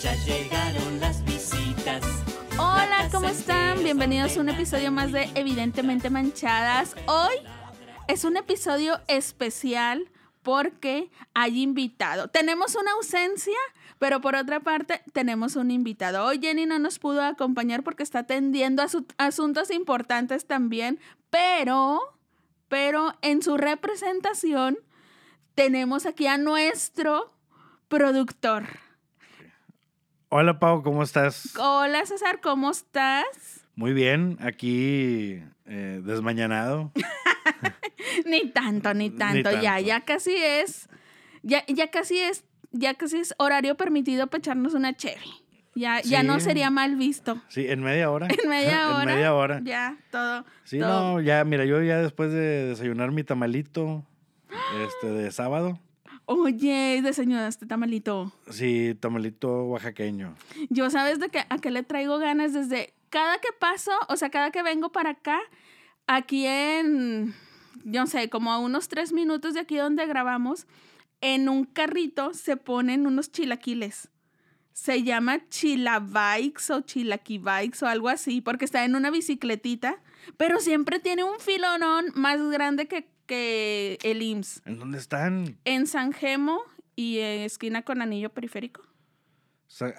ya llegaron las visitas. Hola, ¿cómo están? Bienvenidos a un episodio más de Evidentemente Manchadas. Hoy es un episodio especial porque hay invitado. Tenemos una ausencia, pero por otra parte tenemos un invitado. Hoy Jenny no nos pudo acompañar porque está atendiendo a asuntos importantes también, pero, pero en su representación tenemos aquí a nuestro productor. Hola Pau, ¿cómo estás? Hola César, ¿cómo estás? Muy bien, aquí eh, desmañanado. ni tanto, ni tanto, Ya, tanto. ya casi es, ya, ya casi es, ya casi es horario permitido para echarnos una cheve. Ya, ya no sería mal visto. Sí, en media hora. En media hora. en media hora. Ya, todo. Sí, todo. no, ya, mira, yo ya después de desayunar mi tamalito este, de sábado. Oye, desayunaste tamalito. Sí, tamalito oaxaqueño. Yo sabes de que a qué le traigo ganas desde cada que paso, o sea, cada que vengo para acá, aquí en, yo no sé, como a unos tres minutos de aquí donde grabamos, en un carrito se ponen unos chilaquiles. Se llama chilabikes o chilaquibikes o algo así, porque está en una bicicletita, pero siempre tiene un filonón más grande que, que el IMSS. ¿En dónde están? En San Gemo y en esquina con anillo periférico.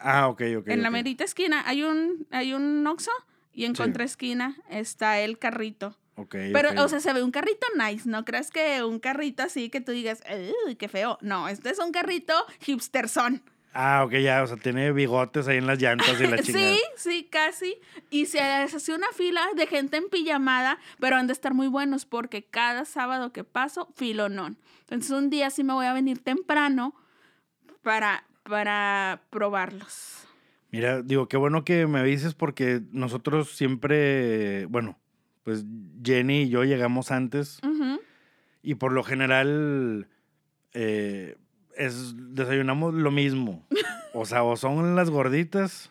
Ah, ok, ok. En la ok. merita esquina hay un, hay un Oxxo y en Sí. contraesquina está el carrito. Ok, Pero, o sea, se ve un carrito nice. No creas que un carrito así que tú digas, uy, qué feo. No, este es un carrito hipsterson. Ah, ok, ya, o sea, tiene bigotes ahí en las llantas y la chingada. Sí, sí, casi. Y se hace una fila de gente en pijamada, pero han de estar muy buenos porque cada sábado que paso, filonón. Entonces, un día sí me voy a venir temprano para, para probarlos. Mira, digo, qué bueno que me avises porque nosotros siempre, bueno, pues Jenny y yo llegamos antes y por lo general eh, es, desayunamos lo mismo. O sea, o son las gorditas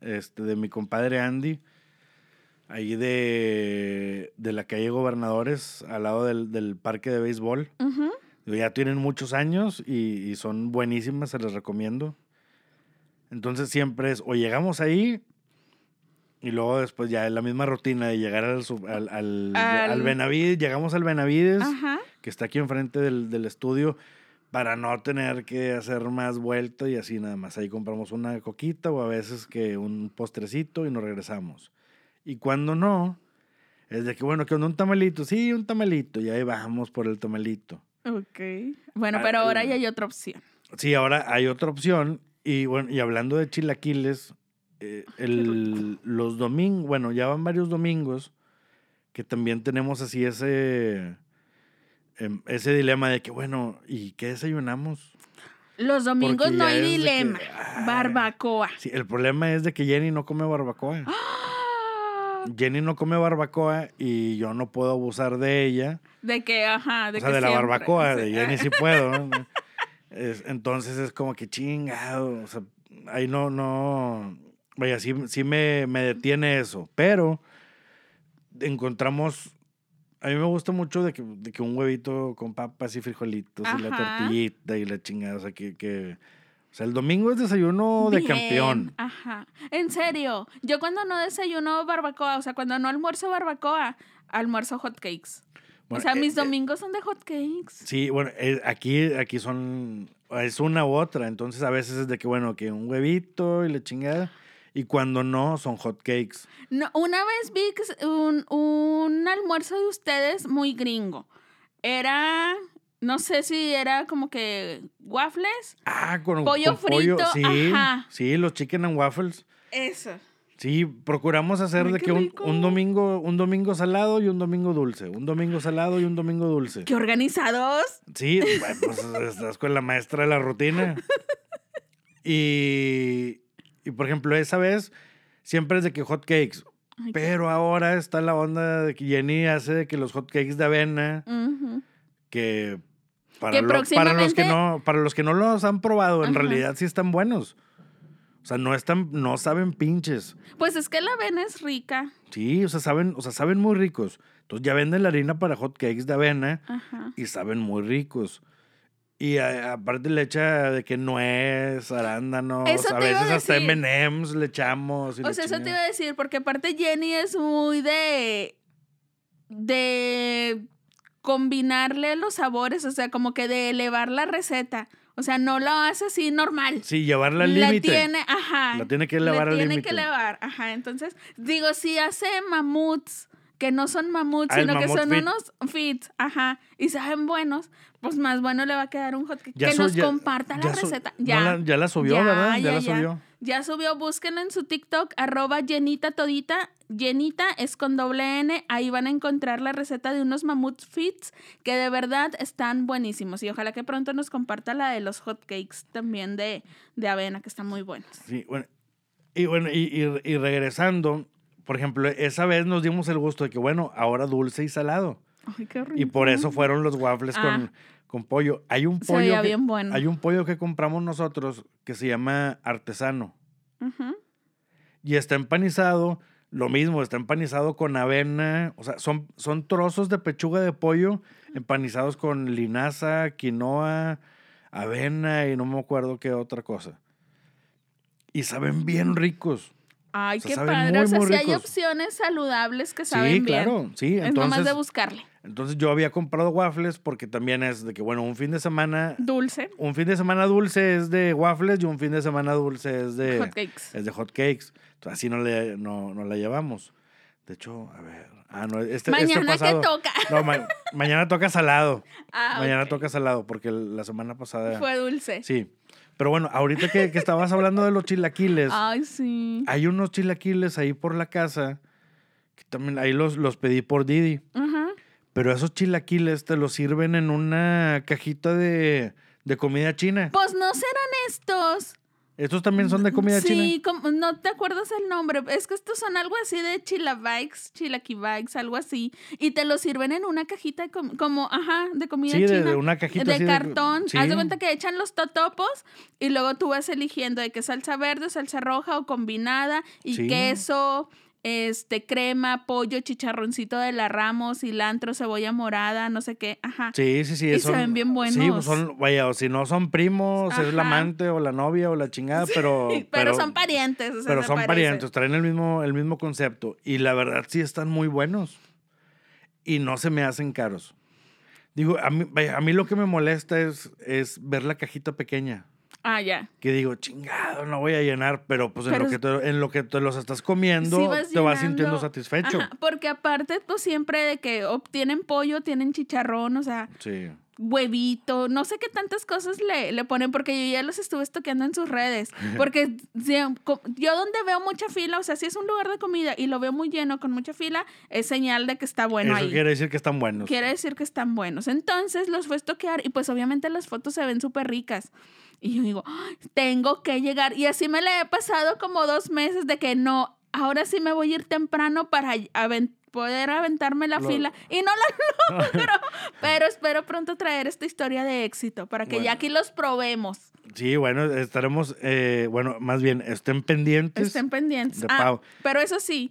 este, de mi compadre Andy, ahí de, de la calle Gobernadores, al lado del, del parque de béisbol. Ujú. Digo, Ya tienen muchos años y, y son buenísimas, se les recomiendo. Entonces siempre es, o llegamos ahí y luego después ya es la misma rutina de llegar al, al, al, Al- al Benavides, llegamos al Benavides, Ajá. que está aquí enfrente del, del estudio, para no tener que hacer más vuelta y así nada más. Ahí compramos una coquita o a veces que un postrecito y nos regresamos. Y cuando no, es de que, bueno, que un tamalito, sí, un tamalito, y ahí vamos por el tamalito. Ok. Bueno, Ah, pero ahora ya hay otra opción. Sí, ahora hay otra opción. Y bueno, y hablando de chilaquiles, eh, el- los domingos, bueno, ya van varios domingos que también tenemos así ese, ese dilema de que, bueno, ¿y qué desayunamos? Los domingos Porque no hay que, dilema. ah. Barbacoa. Sí, el problema es de que Jenny no come barbacoa. ¡Ah! Jenny no come barbacoa y yo no puedo abusar de ella. De que, ajá, de o sea, que de la barbacoa, sí. de Jenny sí puedo. ¿no? Es- entonces es como que chingado. O sea, ahí no, no. Vaya, sí, sí me, me detiene eso. Pero encontramos. A mí me gusta mucho de que, de que un huevito con papas y frijolitos y la tortillita y la chingada. O sea, que. que o sea, el domingo es desayuno de Bien, campeón. Ajá. En serio, yo cuando no desayuno barbacoa, o sea, cuando no almuerzo barbacoa, almuerzo hotcakes. Bueno, o sea, eh, mis eh, domingos son de hotcakes. Sí, bueno, eh, aquí, aquí son, es una u otra, entonces a veces es de que, bueno, que un huevito y la chingada, y cuando no, son hot cakes. No, una vez vi un, un almuerzo de ustedes muy gringo. Era, no sé si era como que waffles. Ah, con Pollo con pollo, frito, sí, ajá. sí, los chicken and waffles. Eso. Sí, procuramos hacer Ay, de que un, un domingo, un domingo salado y un domingo dulce, un domingo salado y un domingo dulce. ¡Qué organizados! Sí, pues estás con la maestra de la rutina. Y, y por ejemplo, esa vez siempre es de que hot cakes. Ay, qué- Pero ahora está la onda de que Jenny hace de que los hot cakes de avena, que para, Que lo- para los que no, para los que no los han probado, en realidad sí están buenos. O sea, no están, no saben pinches. Pues es que la avena es rica. Sí, o sea, saben, o sea, saben muy ricos. Entonces ya venden la harina para hot cakes de avena Ajá. y saben muy ricos. Y a- aparte le echa de que nuez, arándanos, Eso a veces hasta. M&M's le echamos. y O la sea, eso te iba a decir, porque aparte Jenny es muy de. de combinarle los sabores, o sea, como que de elevar la receta. O sea, no lo hace así normal. Sí, llevarla al La límite. tiene, ajá. La tiene que elevar la al tiene límite. que elevar, ajá. Entonces, digo, si hace mamuts, que no son mamuts, Ah, sino que son fit. unos fits, ajá, y saben buenos, pues más bueno le va a quedar un hotcake. Que nos ya- comparta la su- receta. no Ya. la- ya la subió, ¿verdad? Ya la subió. Ya subió, búsquenlo en su TikTok, arroba llenita todita. Llenita es con doble N. Ahí van a encontrar la receta de unos mamut fits que de verdad están buenísimos. Y ojalá que pronto nos comparta la de los hotcakes también de, de avena, que están muy buenos. Sí, bueno. Y bueno, y, y- y regresando, por ejemplo, esa vez nos dimos el gusto de que, bueno, ahora dulce y salado. Ay, qué rico. Y por eso fueron los waffles Ah. con, con pollo. Hay un Se pollo. veía que, bien bueno. Hay un pollo que compramos nosotros que se llama artesano. Y está empanizado, lo mismo, está empanizado con avena. O sea, son, son trozos de pechuga de pollo empanizados con linaza, quinoa, avena y no me acuerdo qué otra cosa. Y saben bien ricos. Ay, O sea, qué padre. muy, o sea, si hay opciones saludables que saben Sí, bien. claro, sí. Es nomás de Entonces, buscarle. Entonces yo había comprado waffles porque también es de que, bueno, un fin de semana, Dulce. un fin de semana dulce es de waffles y un fin de semana dulce es de Hotcakes. es de hot cakes. Entonces, así no, le, no, no la llevamos. De hecho, a ver. Ah, no, este, este Mañana que pasado- toca. No, ma- mañana toca salado. Ah, mañana toca salado porque la semana pasada. Fue dulce. Sí. Pero bueno, ahorita que, que estabas hablando de los chilaquiles, Ay, sí. hay unos chilaquiles ahí por la casa que también ahí los, los pedí por Didi. Ajá. Pero esos chilaquiles te los sirven en una cajita de, de comida china. Pues no serán estos. Estos también son de comida china. Sí, no te acuerdas el nombre. Es que estos son algo así de chilabikes, chilaquibikes, algo así. Y te lo sirven en una cajita de com- como, ajá, de comida Sí, de- china. de una cajita De así de- cartón. sí. Haz de cuenta que echan los totopos y luego tú vas eligiendo de que salsa verde, salsa roja o combinada y queso, este, crema, pollo, chicharroncito de la ramos, cilantro, cebolla morada, no sé qué. Ajá. Sí, sí, sí. Y son- se ven bien Sí, buenos. pues son, vaya, o si no son primos, es la amante o la novia o la chingada, pero... pero, son parientes. o sea, Pero son parientes, traen el mismo, el mismo concepto. Y la verdad sí están muy buenos. Y no se me hacen caros. Digo, a mí, vaya, a mí lo que me molesta es, es ver la cajita pequeña. Ah, ya. Que digo, chingado, no voy a llenar, pero pues en, lo, que te, en lo que te los estás comiendo, Sí vas te vas sintiendo satisfecho. Ajá, porque aparte, pues siempre de que obtienen pollo, tienen chicharrón, o sea, Sí. Huevito, no sé qué tantas cosas le, le ponen, porque yo ya los estuve estoqueando en sus redes. Porque yo donde veo mucha fila, o sea, si es un lugar de comida y lo veo muy lleno con mucha fila, es señal de que está bueno Eso ahí. quiere decir que están buenos. Quiere decir que están buenos. Entonces los fue a estoquear y pues obviamente las fotos se ven súper ricas. Y yo digo, "Ay, tengo que llegar. Y así me le he pasado como dos meses de que no, ahora sí me voy a ir temprano para poder aventarme la Lo- fila. Y no la logro. pero espero pronto traer esta historia de éxito para que Bueno. ya aquí los probemos. Sí, bueno, estaremos, eh, bueno, más bien, estén pendientes. Estén pendientes. de Ah, Pau. pero eso sí,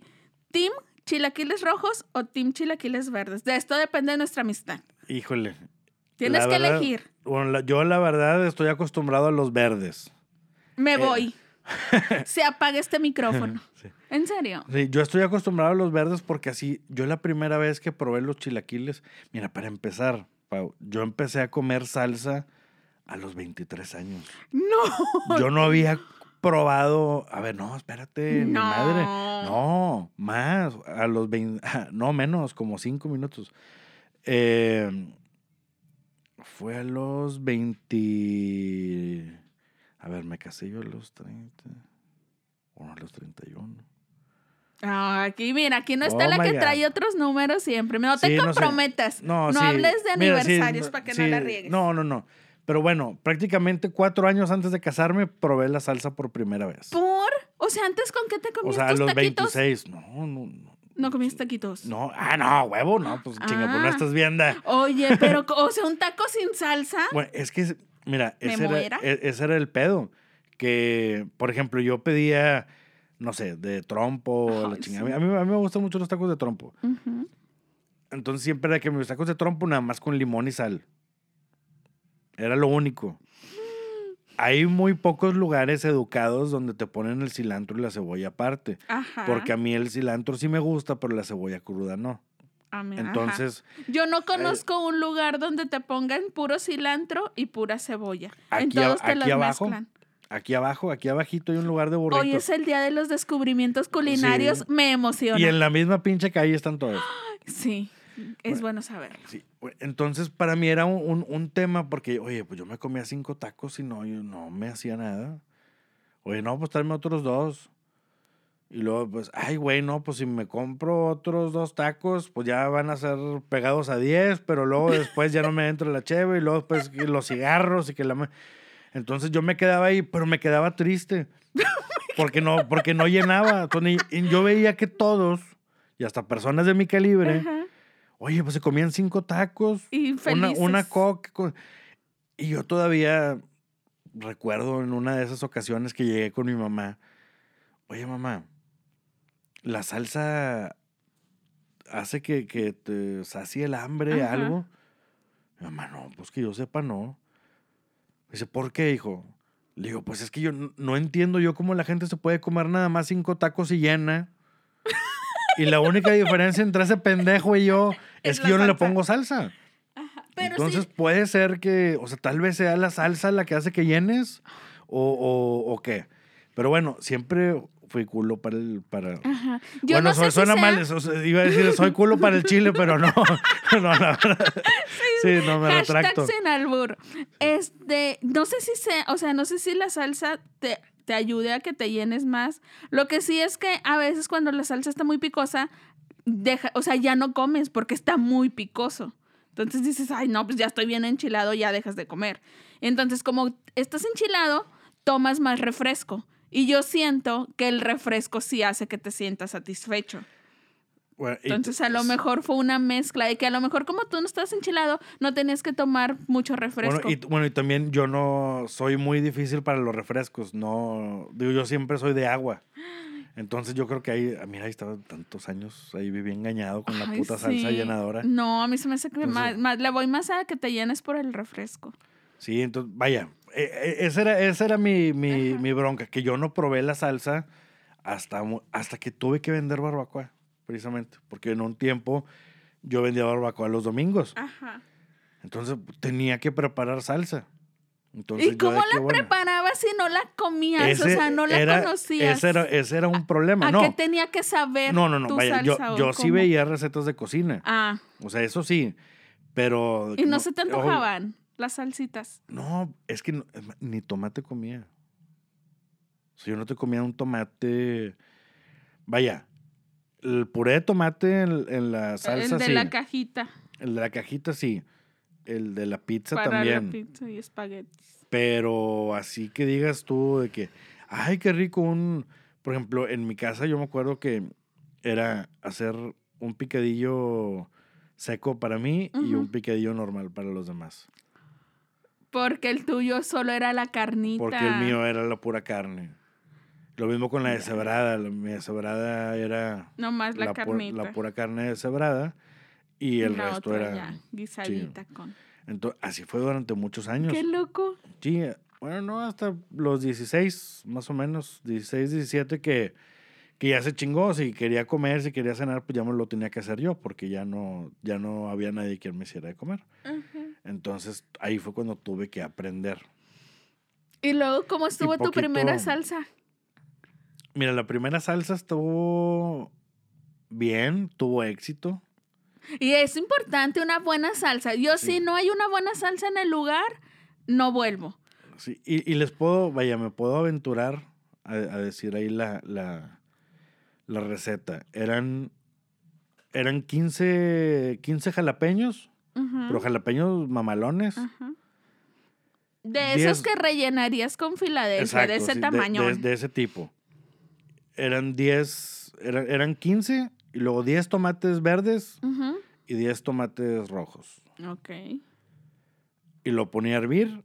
¿Team Chilaquiles Rojos o Team Chilaquiles Verdes? De esto depende de nuestra amistad. Híjole. Tienes que verdad- elegir. Bueno, la- yo la verdad estoy acostumbrado a los verdes. Me Eh. voy. Se apaga este micrófono. Sí. ¿En serio? Sí, yo estoy acostumbrado a los verdes porque así, yo la primera vez que probé los chilaquiles, mira, para empezar, Pau, yo empecé a comer salsa a los 23 años. No. Yo no había probado, a ver, no, espérate, mi No. madre. No, más, a los 20, no menos, como 5 minutos. Eh, fue a los 20, a ver, me casé yo a los 30, o a los 31. Ah, aquí, mira, aquí no está Oh la que God. trae otros números siempre. No te Sí, no sé. comprometas. No, sí, hables de mira, aniversarios no- para que no la riegues. No, no, no. Pero bueno, prácticamente cuatro años antes de casarme probé la salsa por primera vez. ¿Por? O sea, antes con qué te O comías sea, a los taquitos? 26. No, no, no. No comías taquitos. No, ah, no, huevo, no, pues chinga, pues no Ah. estás viendo. Oye, pero, o sea, un taco sin salsa. Bueno, es que, mira, ¿Me ese era, muera? e- ese era el pedo. Que, por ejemplo, yo pedía, no sé, de trompo, la Ay, chingada. sí. A, mí, a mí me gustan mucho los tacos de trompo. Entonces siempre era que mis tacos de trompo nada más con limón y sal. Era lo único. Hay muy pocos lugares educados donde te ponen el cilantro y la cebolla aparte. Ajá. Porque a mí el cilantro sí me gusta, pero la cebolla cruda no. A mí- ajá. Entonces, Yo no conozco un lugar donde te pongan puro cilantro y pura cebolla. en Aquí a- todos te aquí las abajo, mezclan. Aquí abajo, aquí abajito hay un lugar de burritos. Hoy es el día de los descubrimientos culinarios. Sí. Me emociona. y en la misma pinche calle están todos. Sí, es bueno saberlo. Sí, Entonces, para mí era un, un- un tema porque, oye, pues yo me comía cinco tacos y no, yo no me hacía nada. Oye, no, pues tráeme otros dos. Y luego, pues, ay, güey, no, pues si me compro otros dos tacos, pues ya van a ser pegados a 10, pero luego después ya no me entra la cheve y luego que los cigarros y que la... Entonces yo me quedaba ahí, pero me quedaba triste. Porque no, porque no llenaba. Entonces, yo veía que todos, y hasta personas de mi calibre, Ajá. Oye, pues se comían cinco tacos, Y una, una coca. Y yo todavía recuerdo en una de esas ocasiones que llegué con mi mamá. Oye, mamá, la salsa hace que, que te sacie el hambre, Ajá. algo. Mi mamá, no, pues que yo sepa, no. Dice, ¿por qué, hijo? Le digo, pues es que yo no entiendo yo cómo la gente se puede comer nada más cinco tacos y llena. Y la única diferencia entre ese pendejo y yo es, Es que yo no le pongo salsa. Pero Entonces sí, puede ser que, o sea, tal vez sea la salsa la que hace que llenes o, o, o qué. Pero bueno, siempre fui culo para el... Para... Ajá. Yo bueno, no si suena sea- mal, eso, se- iba a decir soy culo para el chile, pero no. no, la verdad. Sí, no, me retracto. sin albur. Este, no sé si sea, o sea, no sé si la salsa te, te ayude a que te llenes más. Lo que sí es que a veces cuando la salsa está muy picosa, deja, o sea, ya no comes porque está muy picoso. Entonces dices, ay, no, pues ya estoy bien enchilado, ya dejas de comer. Entonces, como estás enchilado, tomas más refresco. Y yo siento que el refresco sí hace que te sientas satisfecho. Bueno, Entonces, a lo mejor fue una mezcla de que a lo mejor como tú no estás enchilado, no tenías que tomar mucho refresco. Bueno y, bueno, y también yo no soy muy difícil para los refrescos. No, digo, yo siempre soy de agua. Entonces yo creo que ahí, ah, mira, ahí estaba tantos años, ahí viví engañado con la Ay, puta salsa sí. llenadora. No, a mí se me hace que Entonces- más, más- le voy más a que te llenes por el refresco. Sí, entonces, vaya, eh, eh, esa era, esa era mi, mi, mi bronca, que yo no probé la salsa hasta, hasta que tuve que vender barbacoa, precisamente, porque en un tiempo yo vendía barbacoa los domingos, Ajá. entonces tenía que preparar salsa. Entonces, ¿Y cómo la bueno, preparabas si no la comías? o sea, no la era- conocías. Ese era, ese era un problema, ¿A no. qué tenía que saber No, no, no, tu vaya, yo, salsa yo sí veía recetas de cocina, Ah, o sea, eso sí, pero... y no, se te antojaban las salsitas. No, es que no- ni tomate comía. O sea, yo no te comía un tomate. Vaya, el puré de tomate en, en la salsa el de sí. la cajita el de la cajita sí. El de la pizza para también. la pizza y espaguetis. Pero así que digas tú de que, ay, qué rico un. Por ejemplo, en mi casa yo me acuerdo que era hacer un picadillo seco para mí y un picadillo normal para los demás. Porque el tuyo solo era la carnita. Porque el mío era la pura carne. Lo mismo con la deshebrada. La, mi deshebrada era Nomás la, pu- carnita. la pura carne deshebrada y el la resto otra era... ya, guisadita con. Entonces, así fue durante muchos años. Qué loco. Sí, bueno, no, hasta los 16, más o menos, 16, 17, que, que ya se chingó. Si quería comer, si quería cenar, pues ya me lo tenía que hacer yo, porque ya no, ya no había nadie quien me hiciera de comer. Ujú. Entonces, ahí fue cuando tuve que aprender. Y luego, ¿cómo estuvo tu primera salsa? Mira, la primera salsa estuvo bien, tuvo éxito. Y es importante una buena salsa. Yo, Sí. si no hay una buena salsa en el lugar, no vuelvo. Sí, y, y les puedo, vaya, me puedo aventurar a, a decir ahí la, la, la receta. Eran, eran 15, 15 jalapeños, Pero jalapeños mamalones. De Diez- esos que rellenarías con Filadelfia, de ese sí, tamaño. De, de ese tipo. Eran 10, eran, eran 15 y luego 10 tomates verdes y 10 tomates rojos. Ok. Y lo ponía a hervir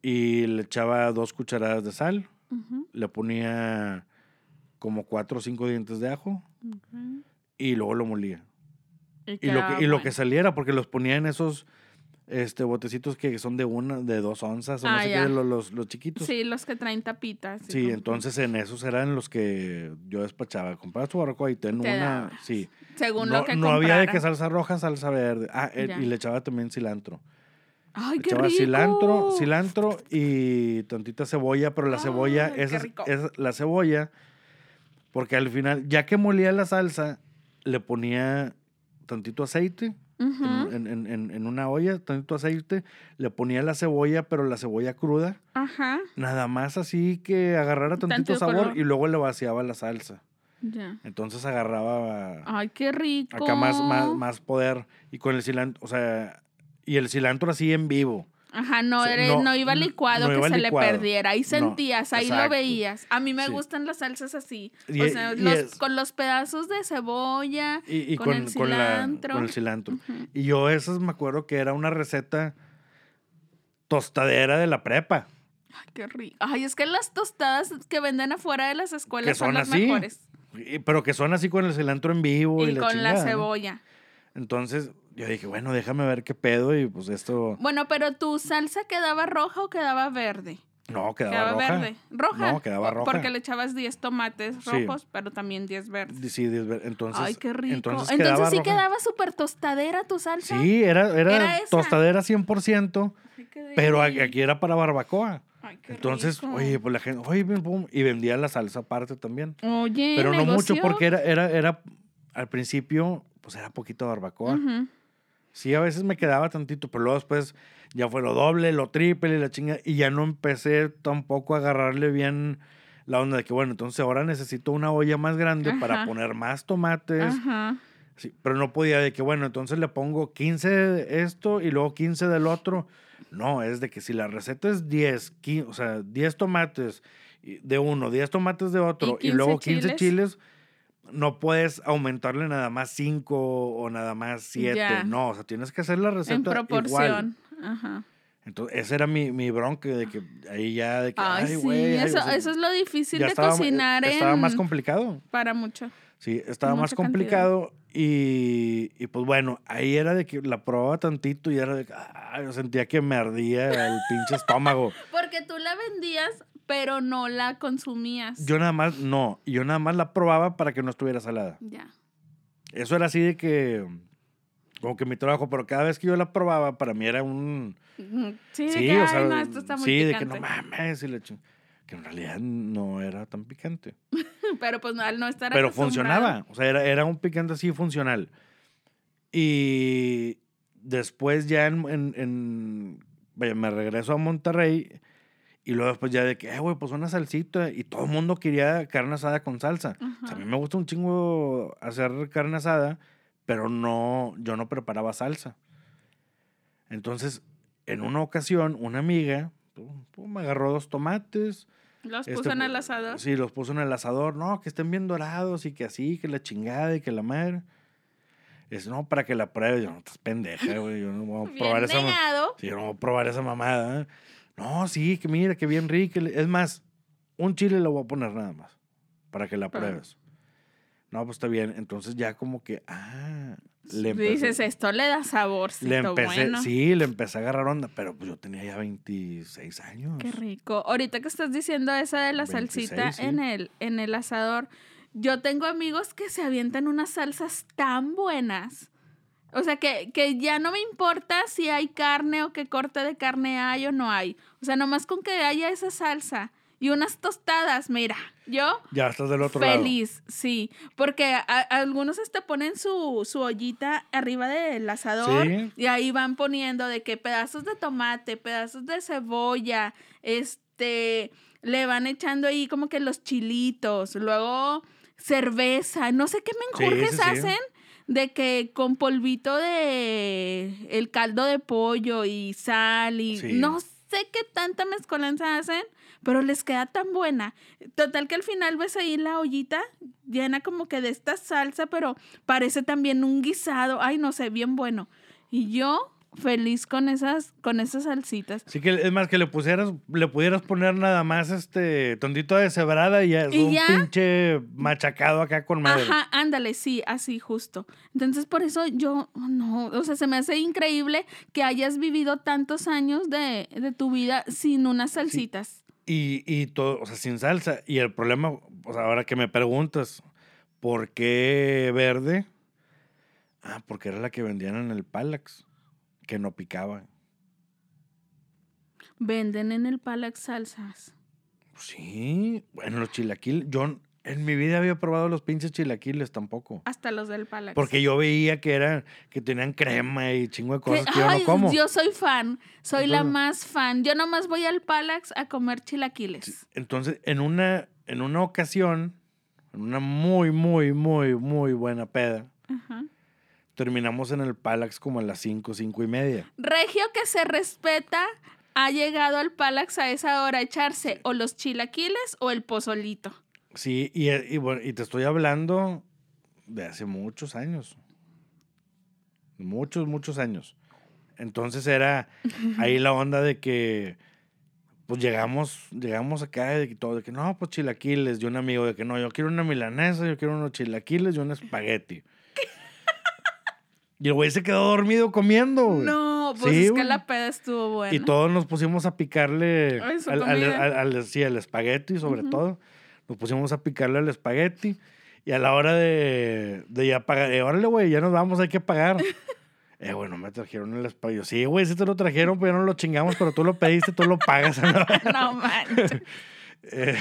y le echaba dos cucharadas de sal. Le ponía como cuatro o cinco dientes de ajo y luego lo molía. Y, Y lo, que, y lo bueno. que saliera, porque los ponía en esos este, botecitos que son de una, de dos onzas, o no Ah, sé ya. qué, los, los, los chiquitos. Sí, los que traen tapitas. Sí, como- entonces en esos eran los que yo despachaba. Comprabas tu barbacoa y ten Te una. Sí. Según No, lo que no había de que salsa roja, salsa verde. Ah, eh, Ya. y le echaba también cilantro. Ay, Le qué echaba rico. cilantro, cilantro y tantita cebolla, pero la cebolla, Ay, esa es, rico. es la cebolla, porque al final, ya que molía la salsa, le ponía tantito aceite en, en- en- en una olla, tantito aceite, le ponía la cebolla, pero la cebolla cruda, Ajá. nada más así que agarrara tantito sabor color. y luego le vaciaba la salsa. Ya. Entonces agarraba Ay, qué rico. acá más, más, más poder y con el cilantro, o sea, y el cilantro así en vivo. Ajá, no, no- no, iba licuado no que iba se licuado. le perdiera. Ahí sentías, ahí lo veías. A mí me Sí. gustan las salsas así. Y- o sea, y los- es- con los pedazos de cebolla. Y, y Con con, el con la- cilantro. con el cilantro. Y yo esas me acuerdo que era una receta tostadera de la prepa. Ay, qué rico. Ay, es que las tostadas que venden afuera de las escuelas son son las así. mejores. Pero que son así con el cilantro en vivo. Y, Y la con la cebolla. Entonces yo dije, bueno, déjame ver qué pedo. Y pues esto. Bueno, pero tu salsa quedaba roja o quedaba verde? No, quedaba, Quedaba roja. verde. Roja. No, quedaba roja. Porque le echabas 10 tomates Sí. rojos, pero también 10 verdes. Sí, diez ver- entonces. Ay, qué rico. Entonces, Entonces, quedaba sí roja. quedaba súper tostadera tu salsa. Sí, era, era, Era tostadera 100%, Ay, pero aquí era para barbacoa. Ay, qué Entonces, rico. oye, pues la gente, oye, pum, y vendía la salsa aparte también. Oye, Pero no mucho porque era, era, era, al principio, pues era poquito barbacoa. Ujú. Sí, a veces me quedaba tantito, pero luego después ya fue lo doble, lo triple y la chinga. Y ya no empecé tampoco a agarrarle bien la onda de que, bueno, entonces ahora necesito una olla más grande para poner más tomates. Ajá. Sí, pero no podía de que, bueno, entonces le pongo 15 de esto y luego 15 del otro. No, es de que si la receta es 10, 15, o sea, 10 tomates de uno, 10 tomates de otro y, 15 luego 15 chiles. chiles, no puedes aumentarle nada más 5 o nada más 7. Ya. No, o sea, tienes que hacer la receta En igual. proporción. Ajá. Entonces, ese era mi, mi bronca de que ahí ya, de que, Ay, ay, sí, güey. ay, eso, o sea, eso es lo difícil de estaba- cocinar en... Estaba más complicado. Para mucho. Sí, estaba más complicado y, y, pues bueno, ahí era de que la probaba tantito y era de que ah, yo sentía que me ardía el pinche estómago. Porque tú la vendías, pero no la consumías. Yo nada más, no, yo nada más la probaba para que no estuviera salada. Ya. Eso era así de que, como que mi trabajo, pero cada vez que yo la probaba, para mí era un... Ujú. Sí, de Sí, que, o "Ay, sea, no, esto está muy sí, de que no mames, y ching- que en realidad no era tan picante. Pero pues no, al no estar Pero funcionaba. O sea, era, era un picante así funcional. Y después ya en, en- en- me regreso a Monterrey y luego después ya de que, eh, güey, pues una salsita. Y todo el mundo quería carne asada con salsa. O sea, a mí me gusta un chingo hacer carne asada, pero no, yo no preparaba salsa. Entonces, en una ocasión, una amiga pum, pum, me agarró dos tomates. Los Este, puso en el pu- asador. Sí, los puso en el asador. No, que estén bien dorados y que así, que la chingada y que la madre. Es no, para que la pruebes. Yo no estás pendeja, güey. Yo no voy a probar esa ma- negado. Sí, yo no voy a probar esa mamada. ¿eh? No, sí, que mira, que bien rica. Es más, un chile le voy a poner nada más. Para que la Pero- pruebes. No, pues está bien. Entonces ya como que, ah, le empecé. Dices, esto le da saborcito le empecé, bueno. sí, le empecé a agarrar onda, pero pues yo tenía ya 26 años. Qué rico. Ahorita que estás diciendo esa de la 26, salsita sí. en, el, en el asador, yo tengo amigos que se avientan unas salsas tan buenas. O sea, que, que ya no me importa si hay carne o qué corte de carne hay o no hay. O sea, nomás con que haya esa salsa y unas tostadas, mira, yo Ya estás del otro lado. feliz, sí. Porque a- a- algunos hasta ponen su, su ollita arriba del asador Sí. y ahí van poniendo de que pedazos de tomate, pedazos de cebolla, este, le van echando ahí como que los chilitos, luego cerveza, no sé qué menjurjes sí, sí. hacen de que con polvito de el caldo de pollo y sal y Sí. no sé qué tanta mezcolanza hacen, pero les queda tan buena. Total que al final ves ahí la ollita llena como que de esta salsa, pero parece también un guisado. Ay, no sé, bien bueno. Y yo feliz con esas, con esas salsitas. Sí que es más que le pusieras, le pudieras poner nada más este tontito de cebrada y ya es ¿Y un ya? pinche machacado acá con madre. Ajá, ándale, sí, así justo. Entonces, por eso yo, no, o sea, se me hace increíble que hayas vivido tantos años de, de tu vida sin unas salsitas. Y, y todo, o sea, sin salsa. Y el problema, o sea, ahora que me preguntas, ¿por qué verde? Ah, porque era la que vendían en el Palax, que no picaba. Venden en el Palax salsas. Sí, bueno, los chilaquiles, yo en mi vida había probado los pinches chilaquiles tampoco. Hasta los del Palax. Porque yo veía que eran, que tenían crema y chingo de cosas que yo ay, no como. yo soy fan, soy la más fan. Yo nomás voy al Palax a comer chilaquiles. Entonces, en una, en una ocasión, en una muy, muy, muy, muy buena peda, Ajá. Terminamos en el Palax como a las 5, 5 y media. Regio que se respeta ha llegado al Palax a esa hora a echarse o los chilaquiles o el pozolito. Sí, y, y bueno, y te estoy hablando de hace muchos años. Muchos, muchos años. Entonces era ahí la onda de que, pues llegamos, llegamos acá de que todo, de que no, pues chilaquiles, y un amigo de que no, yo quiero una milanesa, yo quiero unos chilaquiles y un espagueti. Y el güey se quedó dormido comiendo, güey. No, pues Sí, es que la peda estuvo buena. Y todos nos pusimos a picarle Ay, al, al- sí, al espagueti, sobre todo. Nos pusimos a picarle al espagueti. Y a la hora de, de ya pagar, eh, órale, güey, ya nos vamos, hay que pagar. eh, güey, no me trajeron el espagueti. Sí, güey, sí te lo trajeron, pero ya no lo chingamos, pero tú lo pediste, tú lo pagas. ¿no? No manches. Eh,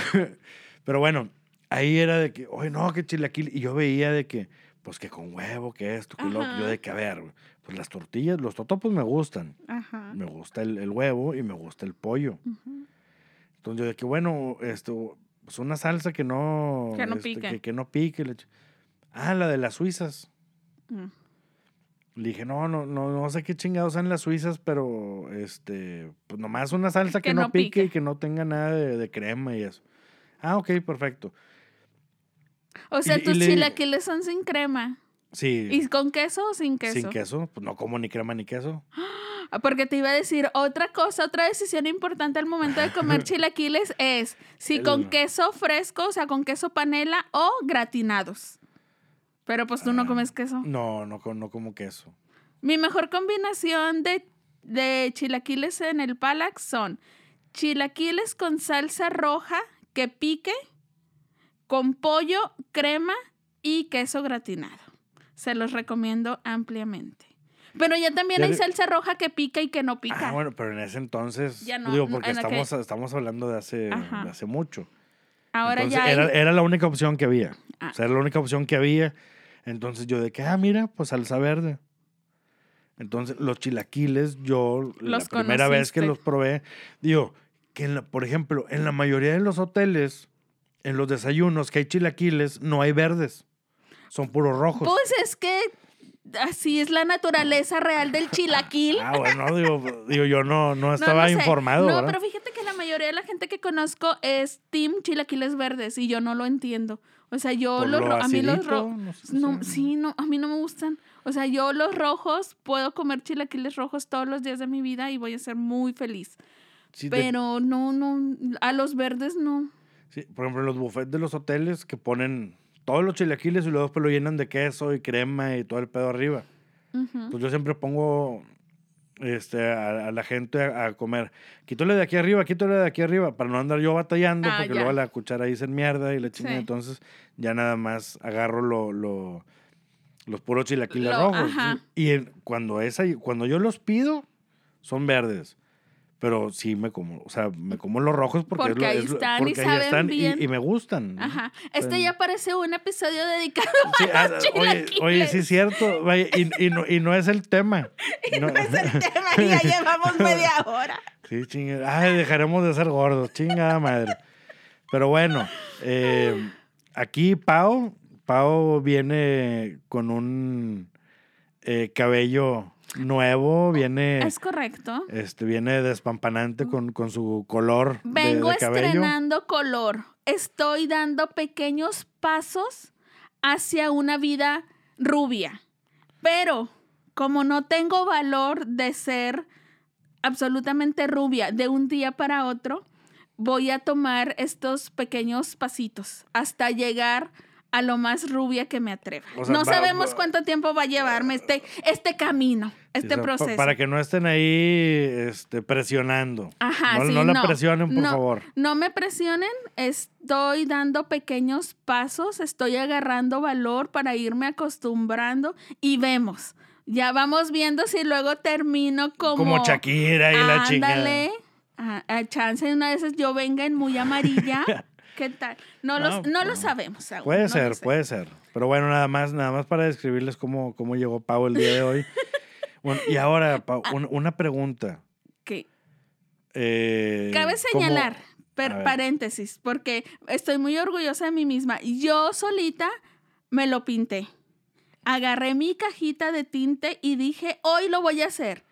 pero bueno, ahí era de que, oye, no, que chilaquil. Y yo veía de que, pues que con huevo, que esto, que lo. Yo de que, a ver, pues las tortillas, los totopos me gustan. Ajá. Me gusta el, el huevo y me gusta el pollo. Ujú. Entonces yo de que, bueno, esto, pues una salsa que no... Que no este, pique. Que, que no pique. Ah, la de las suizas. Mm. Le dije, no, no, no, no sé qué chingados son las suizas, pero este, pues nomás una salsa que, no pique, pique. y que no tenga nada de, de crema y eso. Ah, ok, perfecto. O sea, Y- y tus le- chilaquiles son sin crema. Sí. ¿Y con queso o sin queso? Sin queso, pues no como ni crema ni queso. Ah, Porque te iba a decir otra cosa, otra decisión importante al momento de comer chilaquiles es si con queso fresco, o sea, con queso panela o gratinados. Pero pues tú no Ah. comes queso. No, no, no como queso. Mi mejor combinación de, de chilaquiles en el Palax son chilaquiles con salsa roja que pique, con pollo, crema y queso gratinado. Se los recomiendo ampliamente. Pero ya también Ya hay salsa roja que pica y que no pica. Ah, bueno, pero en ese entonces, Ya no, digo, porque estamos, estamos hablando de hace, de hace mucho. Ahora Entonces, ya hay... era, era la única opción que había. Ah. O sea, era la única opción que había. Entonces yo de que, ah, mira, pues salsa verde. Entonces los chilaquiles, yo la Los primera vez que los probé, digo, que en la- por ejemplo, en la mayoría de los hoteles, en los desayunos que hay chilaquiles, no hay verdes. Son puros rojos. Pues es que así es la naturaleza real del chilaquil. Ah, bueno, digo, digo, yo no, no estaba no sé. informado, No, ¿verdad? pero fíjate que la mayoría de la gente que conozco es team chilaquiles verdes y yo no lo entiendo. O sea, yo los lo a mí los rojos no sé, no, sí. no, a mí no me gustan. O sea, yo los rojos puedo comer chilaquiles rojos todos los días de mi vida y voy a ser muy feliz. Sí, de- Pero no, no, a los verdes no. Sí, por ejemplo, los buffets de los hoteles que ponen todos los chilaquiles y luego después lo llenan de queso y crema y todo el pedo arriba. Ujú. Pues yo siempre pongo este, a, a la gente a, a comer. Quítale de aquí arriba, quítale de aquí arriba, para no andar yo batallando, Ah, porque ya. luego la cuchara se mierda y la chingada. Sí. Entonces ya nada más agarro lo, lo- los puros chilaquiles Lo- rojos. ajá. Y cuando, esa, cuando yo los pido, son verdes. Pero sí me como, o sea, me como los rojos porque, Porque ahí es están y porque ahí saben están y- bien. y, me gustan. Ajá. Este ya parece un episodio dedicado Sí, a ah, los oye, chilaquiles. oye, sí es cierto. vaya, y, y no, y no es el tema. No- No es el tema, ya llevamos media hora. Sí, chinga. Ay, dejaremos de ser gordos, chingada madre. Pero bueno, eh, aquí Pau, Pau viene con un eh, cabello nuevo, viene, Es correcto. este, viene despampanante con, con su color de- Vengo de, cabello. estrenando color. Estoy dando pequeños pasos hacia una vida rubia. Pero, como no tengo valor de ser absolutamente rubia de un día para otro, voy a tomar estos pequeños pasitos hasta llegar a lo más rubia que me atreva. O sea, no va- sabemos va- cuánto tiempo va a llevarme este, este camino, este O sea, pa- proceso. Para que no estén ahí este, presionando. Ajá, no, sí, no la no, presionen, por no, favor. No me presionen, estoy dando pequeños pasos, estoy agarrando valor para irme acostumbrando y vemos. Ya vamos viendo si luego termino como... Como Shakira y la chingada. Ándale. A, a chance de una de esas yo venga en muy amarilla. ¿Qué tal? No, No, los- no lo sabemos aún. Puede ser, puede ser. Pero bueno, nada más, nada más para describirles cómo, cómo llegó Pau el día de hoy. Bueno, y ahora, Pau, Ah. un- una pregunta. Que Eh, Cabe ¿cómo- señalar, per- paréntesis, porque estoy muy orgullosa de mí misma. Yo solita me lo pinté. Agarré mi cajita de tinte y dije, hoy lo voy a hacer.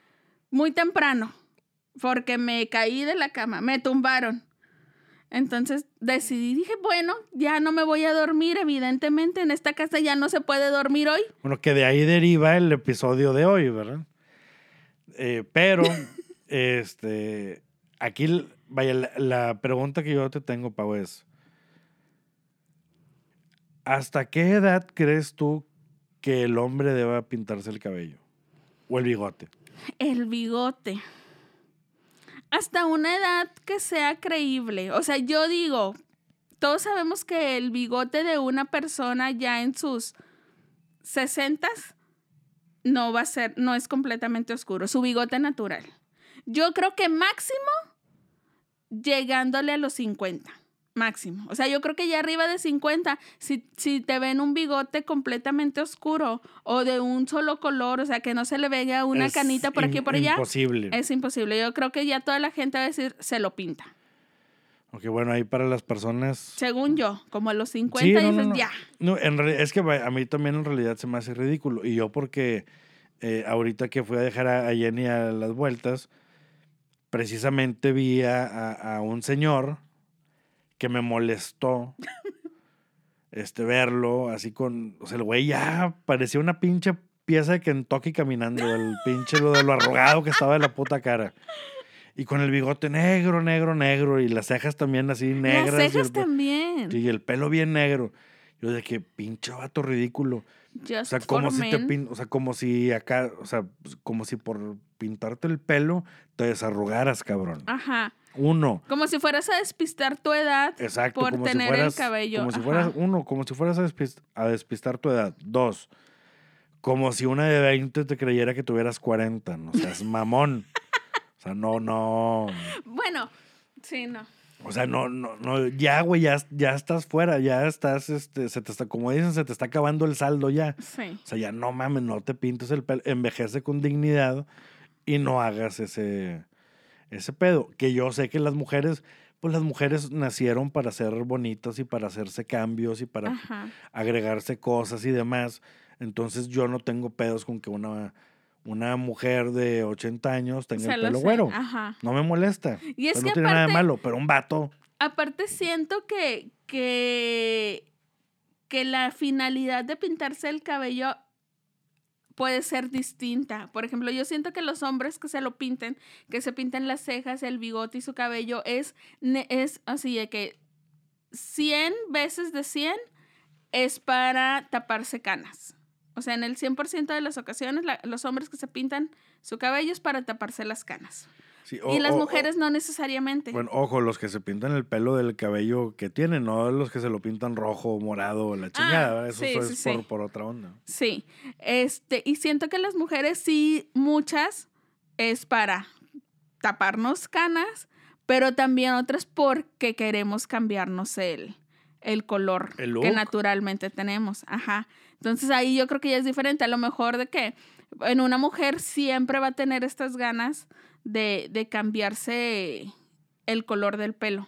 Muy temprano, porque me caí de la cama, me tumbaron. Entonces decidí, dije, bueno, ya no me voy a dormir, evidentemente en esta casa ya no se puede dormir hoy. Bueno, que de ahí deriva el episodio de hoy, ¿verdad? Eh, pero, este, aquí, vaya, la, la pregunta que yo te tengo, Pau, es, ¿hasta qué edad crees tú que el hombre deba pintarse el cabello? O el bigote. El bigote. Hasta una edad que sea creíble. O sea, yo digo, todos sabemos que el bigote de una persona ya en sus sesentas no va a ser, no es completamente oscuro. Su bigote natural. Yo creo que máximo llegándole a los 50. Máximo. O sea, yo creo que ya arriba de 50, si, si te ven un bigote completamente oscuro o de un solo color, o sea, que no se le vea una Es canita por aquí y im- por allá, Imposible. es imposible. Yo creo que ya toda la gente va a decir, se lo pinta. Ok, bueno, ahí para las personas... Según yo, como a los 50 Sí, no, dices, no, no. ya. No, en reali- es que a mí también en realidad se me hace ridículo. Y yo porque eh, ahorita que fui a dejar a, a Jenny a las vueltas, precisamente vi a, a- a un señor que me molestó este, verlo así con... O sea, el güey ya parecía una pinche pieza de Kentucky caminando, el pinche lo de lo arrugado que estaba de la puta cara. Y con el bigote negro, negro, negro, y las cejas también así negras. Las y el cejas también. Y el pelo bien negro. Yo de que pinche vato ridículo. Just O sea, como si te men. pin- o sea, como si acá, o sea, pues, como si por pintarte el pelo te desarrugaras, cabrón. Ajá. Uno. Como si fueras a despistar tu edad Exacto, por tener si fueras, el cabello. Como si fueras, uno, como si fueras a, despis- a despistar tu edad. Dos, como si una de 20 te creyera que tuvieras 40. No seas mamón. O sea, no, no. Bueno, sí, no. O sea, no, no, no, ya, güey, ya, ya estás fuera, ya estás, este, se te está, como dicen, se te está acabando el saldo ya. Sí. O sea, ya no mames, no te pintes el pelo, envejece con dignidad y no hagas ese, ese pedo. Que yo sé que las mujeres, pues las mujeres nacieron para ser bonitas y para hacerse cambios y para Ajá. agregarse cosas y demás. Entonces yo no tengo pedos con que una, una mujer de 80 años tenga el lo pelo güero. Ajá. No me molesta. Y es Pues que no tiene nada de malo, pero un vato. Aparte siento que, que, que la finalidad de pintarse el cabello puede ser distinta. Por ejemplo, yo siento que los hombres que se lo pinten, que se pinten las cejas, el bigote y su cabello, es, es así de que 100 veces de 100 es para taparse canas. O sea, en el 100% de las ocasiones, los hombres que se pintan su cabello es para taparse las canas. Sí, y las o- o- mujeres no necesariamente. Bueno, ojo, los que se pintan el pelo del cabello que tienen, no los que se lo pintan rojo, morado, la chingada. Ah, sí, eso sí, es por, por otra onda. Sí, este, y siento que las mujeres sí, muchas es para taparnos canas, pero también otras porque queremos cambiarnos el, el color El que naturalmente tenemos. Ajá. Entonces ahí yo creo que ya es diferente. A lo mejor de que en una mujer siempre va a tener estas ganas de, de cambiarse el color del pelo.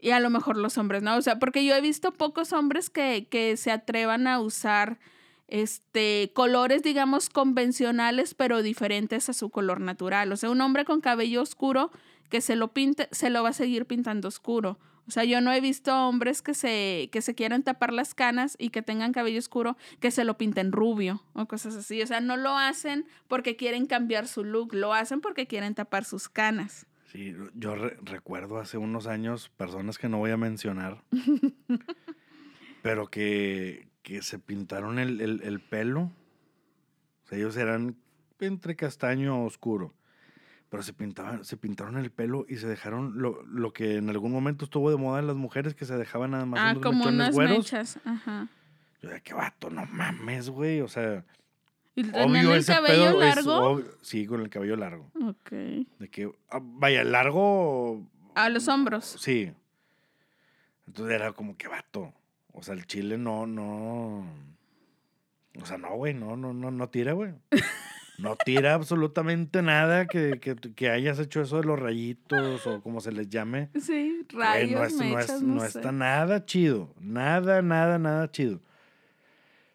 Y a lo mejor los hombres, ¿no? O sea, porque yo he visto pocos hombres que, que se atrevan a usar este colores, digamos, convencionales, pero diferentes a su color natural. O sea, un hombre con cabello oscuro que se lo pinte, se lo va a seguir pintando oscuro. O sea, yo no he visto hombres que se, que se quieran tapar las canas y que tengan cabello oscuro, que se lo pinten rubio o cosas así. O sea, no lo hacen porque quieren cambiar su look, lo hacen porque quieren tapar sus canas. Sí, yo re- recuerdo hace unos años personas que no voy a mencionar, pero que, que se pintaron el, el- el pelo. O sea, ellos eran entre castaño oscuro. Pero se, pintaban, se pintaron el pelo y se dejaron lo, lo que en algún momento estuvo de moda en las mujeres que se dejaban nada más ah, unos como unas güeros. mechas. Ajá. Yo de qué vato, no mames, güey. O sea, ¿Y obvio el ese cabello pedo es largo? sí, con el cabello largo. Ok. De que, ah, vaya, largo A los hombros. Sí. Entonces era como que vato. O sea, el chile no, no. O sea, no, güey, no, no, no, no tira, güey. No tira absolutamente nada que, que, que hayas hecho eso de los rayitos o como se les llame. Sí, rayos, no, es- no es- no, no sé. está nada chido. Nada, nada, nada chido.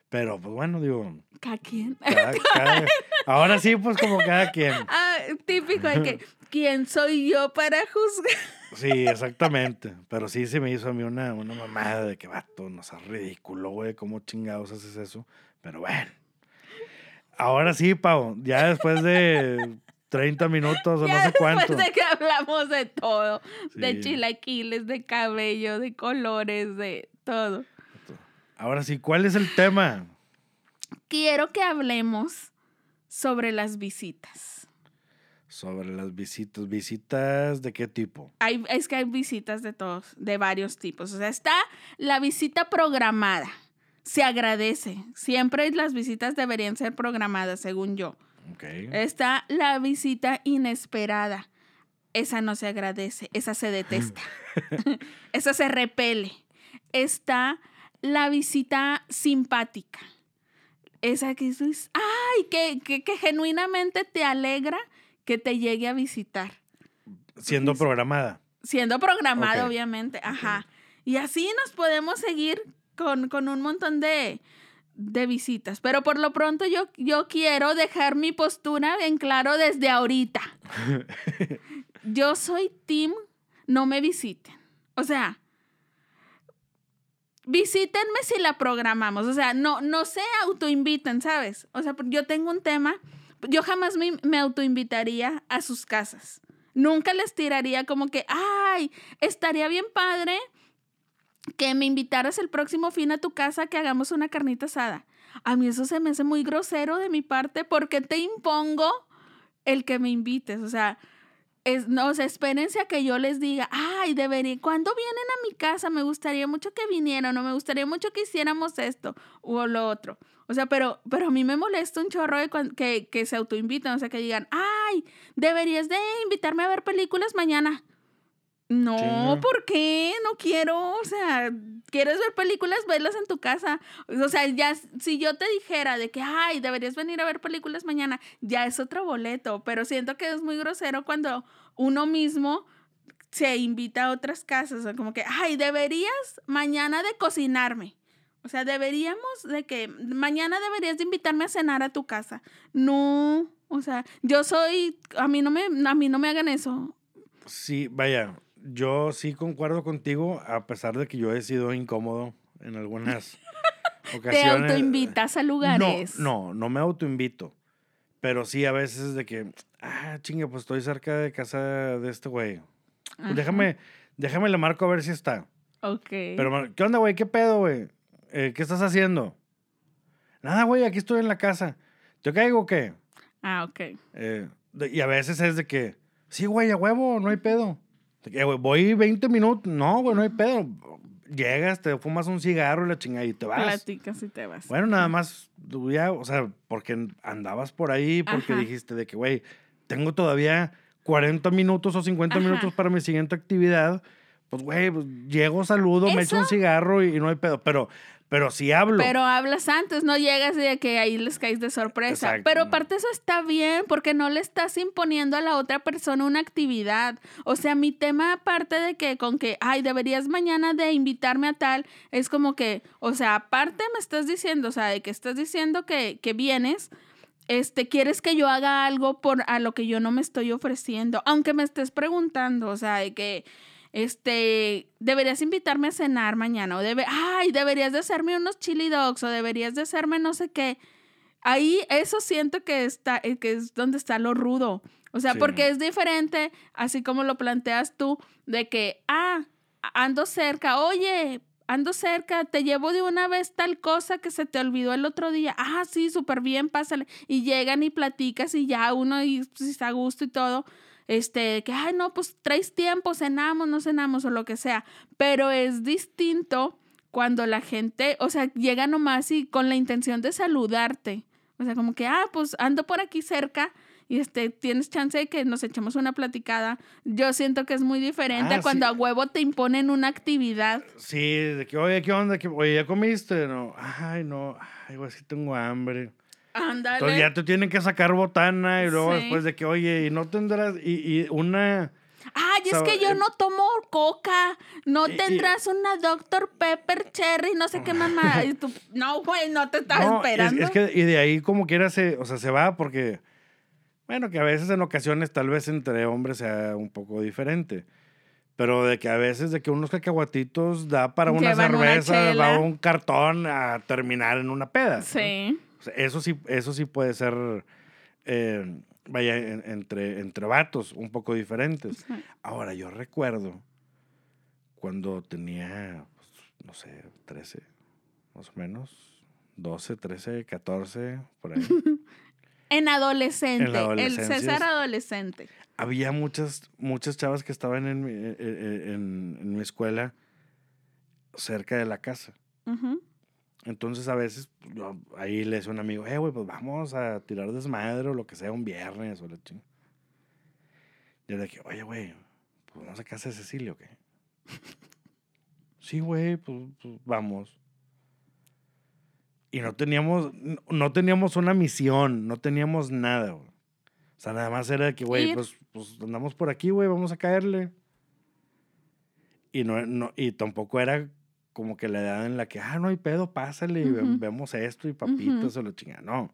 Pero, pues bueno, digo, ¿Cada quien? cada- cada- ahora sí, pues como cada quien. Ah, típico de que, ¿quién soy yo para juzgar? Sí, exactamente. Pero sí se me hizo a mí una, una mamada de que vato, no seas ridículo, güey, ¿cómo chingados haces eso? Pero bueno. Ahora sí, Pau, ya después de 30 minutos o ya no sé después cuánto. de que hablamos de todo, de chilaquiles, de cabello, de colores, de todo. Ahora sí, ¿cuál es el tema? Quiero que hablemos sobre las visitas. Sobre las visitas. ¿Visitas de qué tipo? Hay, es que hay visitas de todos, de varios tipos. O sea, está la visita programada. Se agradece. Siempre las visitas deberían ser programadas, según yo. Está la visita inesperada. Esa no se agradece, esa se detesta. esa se repele. Está la visita simpática. Esa que dices, ay, que, que, que genuinamente te alegra que te llegue a visitar. Siendo programada. Siendo programado, Ok. obviamente. Ajá. Y así nos podemos seguir con, con un montón de, de visitas. Pero por lo pronto yo, yo quiero dejar mi postura en claro desde ahorita. yo soy team, no me visiten. O sea, visítenme si la programamos. O sea, no, no se autoinviten, ¿sabes? O sea, yo tengo un tema. Yo jamás me, me autoinvitaría a sus casas. Nunca les tiraría como que, ay, estaría bien padre que me invitaras el próximo fin a tu casa que hagamos una carnita asada. A mí eso se me hace muy grosero de mi parte porque te impongo el que me invites. O sea, es, no, o sea, espérense a que yo les diga, ay, debería, cuando vienen a mi casa? Me gustaría mucho que vinieran o me gustaría mucho que hiciéramos esto o lo otro. O sea, pero, pero a mí me molesta un chorro de que, que se autoinvitan, o sea, que digan, ay, deberías de invitarme a ver películas mañana. No. ¿por qué? No quiero, o sea, ¿quieres ver películas? Verlas en tu casa. O sea, ya si yo te dijera de que, ay, deberías venir a ver películas mañana, ya es otro boleto, pero siento que es muy grosero cuando uno mismo se invita a otras casas, o sea, como que, ay, deberías mañana de cocinarme. O sea, deberíamos de que mañana deberías de invitarme a cenar a tu casa. No, o sea, yo soy, a mí no me, a mí no me hagan eso. Sí, vaya, yo sí concuerdo contigo, a pesar de que yo he sido incómodo en algunas Te ocasiones. autoinvitas a lugares. No, no, no me autoinvito. Pero sí a veces de que, ah, chinga, pues estoy cerca de casa de este güey. Pues déjame, déjame le marco a ver si está. Ok. Pero, ¿qué onda, güey? ¿Qué pedo, güey? Eh, ¿Qué estás haciendo? Nada, güey, aquí estoy en la casa. ¿Te caigo o qué? ah, ok. Eh, y a veces es de que, sí, güey, a huevo, no hay pedo. Que, güey, voy 20 minutos. No, güey, no hay pedo. Llegas, te fumas un cigarro y la chingada y te vas. Platicas y te vas. Bueno, nada más, ya, o sea, porque andabas por ahí, porque Ajá. dijiste de que, güey, tengo todavía 40 minutos o 50 Ajá. minutos para mi siguiente actividad. Pues, güey, pues, llego, saludo, me echo un Eso- cigarro y, y no hay pedo. Pero, pero si hablo. Pero hablas antes, no llegas de que ahí les caes de sorpresa. Exacto. Pero aparte eso está bien, porque no le estás imponiendo a la otra persona una actividad. O sea, mi tema aparte de que con que, ay, deberías mañana de invitarme a tal, es como que, o sea, aparte me estás diciendo, o sea, de que estás diciendo que, que vienes, este, quieres que yo haga algo por a lo que yo no me estoy ofreciendo, aunque me estés preguntando, o sea, de que este, deberías invitarme a cenar mañana, o debe, ay, deberías de hacerme unos chili dogs, o deberías de hacerme no sé qué. Ahí eso siento que está, eh, que es donde está lo rudo. O sea, Sí. porque es diferente, así como lo planteas tú, de que, ah, ando cerca, oye, ando cerca, te llevo de una vez tal cosa que se te olvidó el otro día. Ah, sí, súper bien, pásale. Y llegan y platicas y ya uno y pues, está a gusto y todo. Este, que, ay, no, pues traes tiempo, cenamos, no cenamos o lo que sea. Pero es distinto cuando la gente, o sea, llega nomás y con la intención de saludarte. O sea, como que, ah, pues ando por aquí cerca y este, tienes chance de que nos echemos una platicada. Yo siento que es muy diferente Ah, a cuando sí. a huevo te imponen una actividad. Sí, de que, oye, ¿qué onda? ¿Qué- Oye, ¿ya comiste? No, ay, no, ay, güey, es que tengo hambre. Ándale. Entonces ya te tienen que sacar botana y luego Sí. después de que, oye, y no tendrás, y, y una... Ay, es que yo eh, no tomo coca. No y- y- tendrás una Dr. Pepper Cherry, no sé qué mamá. Y tú, no, güey, no te estaba No, es, esperando. es que y de ahí como quiera se, o sea, se va porque, bueno, que a veces en ocasiones tal vez entre hombres sea un poco diferente. Pero de que a veces de que unos cacahuatitos da para una Llevan cerveza, va un cartón a terminar en una peda. Sí. Sea, eso sí, eso sí puede ser, eh, vaya, en- entre, entre vatos un poco diferentes. Ujú. Ahora, yo recuerdo cuando tenía, pues, no sé, 13, más o menos, 12, 13, 14, por ahí. En adolescente. En el César es- adolescente. Había muchas, muchas chavas que estaban en mi, eh, eh, en, en mi escuela cerca de la casa. Ujú. Entonces a veces pues, yo ahí le decía a un amigo, eh, güey, pues vamos a tirar desmadre o lo que sea un viernes o la chingada. Y era de que, oye, güey, pues vamos a casa de Cecilio, ¿o qué? sí, güey, pues, pues, vamos. Y no teníamos, no- teníamos una misión, no teníamos nada, güey. O sea, nada más era que, güey, pues, pues andamos por aquí, güey, vamos a caerle. Y, no, no, y tampoco era como que la edad en la que, ah, no hay pedo, pásale y ve- Ujú. vemos esto y papitas o la chingada. No.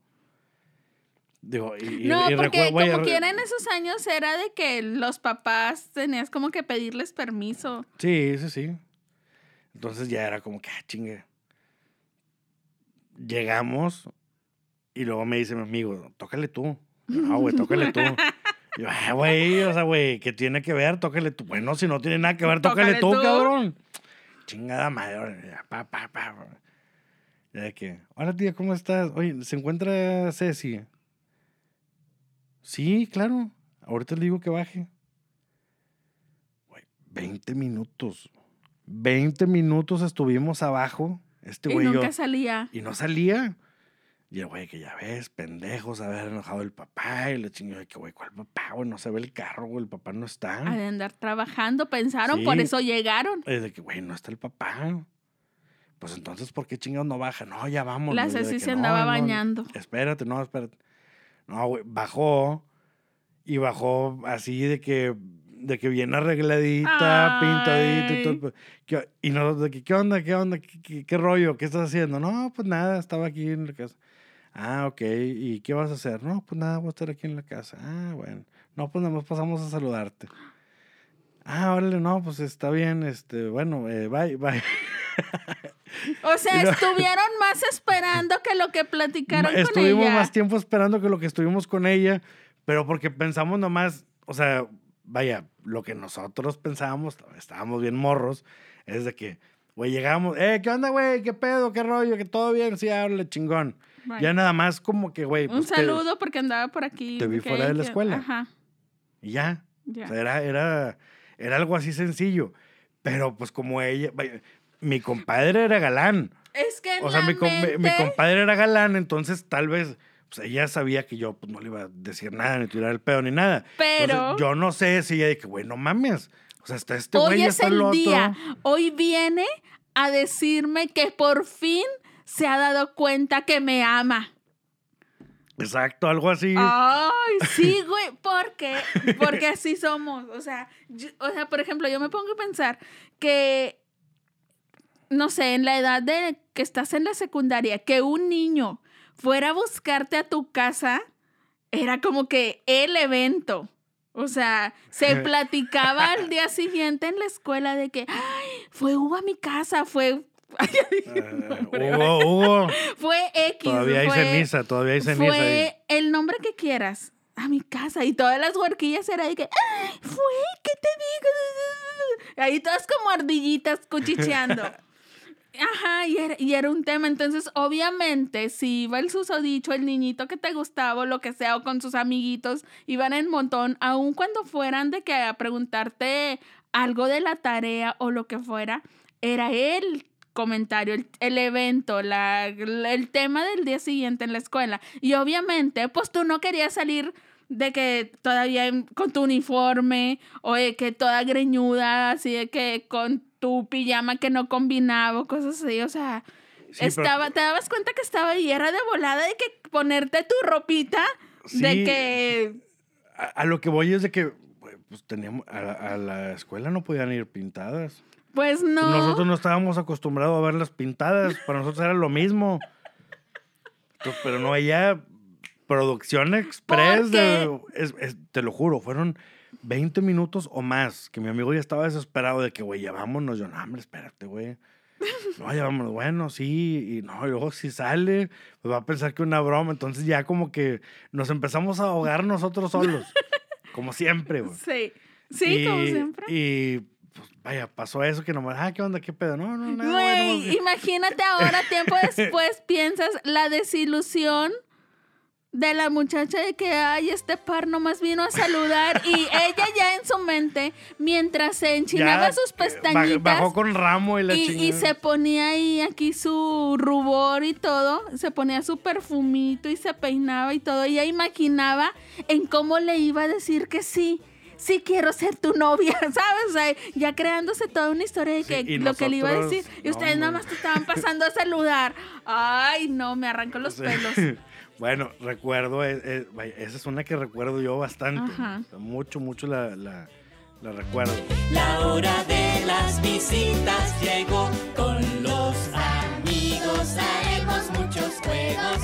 Digo, y, y- No, y porque recuerdo, güey, como re- quiera en esos años era de que los papás tenías como que pedirles permiso. Sí, sí, sí. Entonces ya era como que, ah, chingue. Llegamos y luego me dice mi amigo, tócale tú. No, güey, tócale tú. Yo, ah, güey, o sea, güey, ¿qué tiene que ver? Tócale tú. Bueno, si no tiene nada que ver, tócale, Tócale tú, tú. cabrón. Chingada madre. Pa, pa, pa. Ya de que, hola tía, ¿cómo estás? Oye, ¿se encuentra Ceci? Sí, claro. Ahorita le digo que baje. Güey, 20 minutos. 20 minutos estuvimos abajo. Este y güey y yo. nunca salía. Y no salía. Y el güey, que ya ves, pendejos, haber enojado el papá. Y le chingó de que, güey, ¿cuál papá? Güey, no se ve el carro, güey, el papá no está. Ha de andar trabajando, pensaron, por eso llegaron. Es de que, güey, no está el papá. Pues entonces, ¿por qué chingados no baja? No, ya vamos. La Ceci se andaba bañando. Espérate, no, espérate. No, güey, bajó. Y bajó así de que, de que bien arregladita, pintadita y todo. Ay. pues, ¿qué- Y nosotros de que, ¿qué onda? ¿Qué onda? ¿Qué, qué, qué rollo? ¿Qué estás haciendo? No, pues nada, estaba aquí en la casa. Ah, ok. ¿Y qué vas a hacer? No, pues nada, voy a estar aquí en la casa. Ah, bueno. No, pues nada más pasamos a saludarte. Ah, órale, no, pues está bien, este, bueno, eh, bye, bye. O sea, no- estuvieron más esperando que lo que platicaron con estuvimos ella. más tiempo esperando que lo que estuvimos con ella, pero porque pensamos nomás, o sea, vaya, lo que nosotros pensábamos, estábamos bien morros, es de que, güey, llegamos, eh, ¿qué onda, güey? ¿Qué pedo? ¿Qué rollo? ¿Que todo bien? Sí, háblale, chingón. Bye. Ya nada más como que, güey, Un pues, te- saludo porque andaba por aquí. te vi fuera de la que- escuela. Ajá, y ya. ya. O sea, era, era, era algo así sencillo. Pero pues como ella, mi compadre era galán. Es que O sea, mi, compadre era galán, entonces tal vez pues, ella sabía que yo pues, no le iba a decir nada, ni tirar el pedo, ni nada. Entonces, Pero- yo no sé si ella dije, güey, no mames. O sea, está este Hoy güey, es está el el otro. día. Hoy viene a decirme que por fin se ha dado cuenta que me ama. Exacto, algo así. Ay, sí, güey, porque porque así somos, o sea, yo- o sea, por ejemplo, yo me pongo a pensar que no sé, en la edad de que estás en la secundaria, que un niño fuera a buscarte a tu casa era como que el evento. O sea, se platicaba al día siguiente en la escuela de que, ay, fue Hugo a mi casa, fue... Eh, Hugo, Hugo. Fue X. Todavía hay fue- ceniza, todavía hay ceniza. ahí. Fue el nombre que quieras a mi casa y todas las huerquillas era de que "Ay, fue qué te digo ahí todas como ardillitas cuchicheando ajá y era, y era un tema entonces obviamente si iba el susodicho el niñito que te gustaba o lo que sea o con sus amiguitos iban en montón aun cuando fueran de que a preguntarte algo de la tarea o lo que fuera era el comentario, el, el evento, la, el tema del día siguiente en la escuela. Y obviamente, pues tú no querías salir de que todavía con tu uniforme o de que toda greñuda, así de que con tu pijama que no combinaba o cosas así, o sea, Sí, pero- estaba, te dabas cuenta que estaba ahí, era de volada de que ponerte tu ropita, de Sí. que A, a lo que voy es de que pues teníamos a, a la escuela no podían ir pintadas. Pues no. Nosotros no estábamos acostumbrados a verlas pintadas, para nosotros era lo mismo. Entonces, pero no había producción express de, es- es- te lo juro, fueron 20 minutos o más que mi amigo ya estaba desesperado de que, güey, ya vámonos. Yo, no, hombre, espérate, güey. No, ya vámonos. Bueno, sí, y no, y luego si sale, pues va a pensar que una broma. Entonces ya como que nos empezamos a ahogar nosotros solos. Como siempre, güey. Sí, sí, como siempre. Y pues vaya, pasó eso que nomás, ah, ¿qué onda? ¿Qué pedo? No, no, no. Güey, bueno, imagínate ahora, tiempo después, piensas la desilusión de la muchacha de que, ay, este par nomás vino a saludar y ella ya en su mente, mientras se enchinaba ya, sus eh, pestañitas Bajó con ramo y la y, y se ponía ahí aquí su rubor y todo, se ponía su perfumito y se peinaba y todo, ella imaginaba en cómo le iba a decir que sí. Sí quiero ser tu novia, ¿sabes? O sea, ya creándose toda una historia de que lo que le iba a decir. Y no, ustedes nada más te estaban pasando a saludar. Ay, no, me arrancó los Sí. pelos. bueno, recuerdo, eh, eh, vaya, esa es una que recuerdo yo bastante. Ajá. Mucho, mucho la, la, la recuerdo. La hora de las visitas llegó con los amigos. Haremos muchos juegos.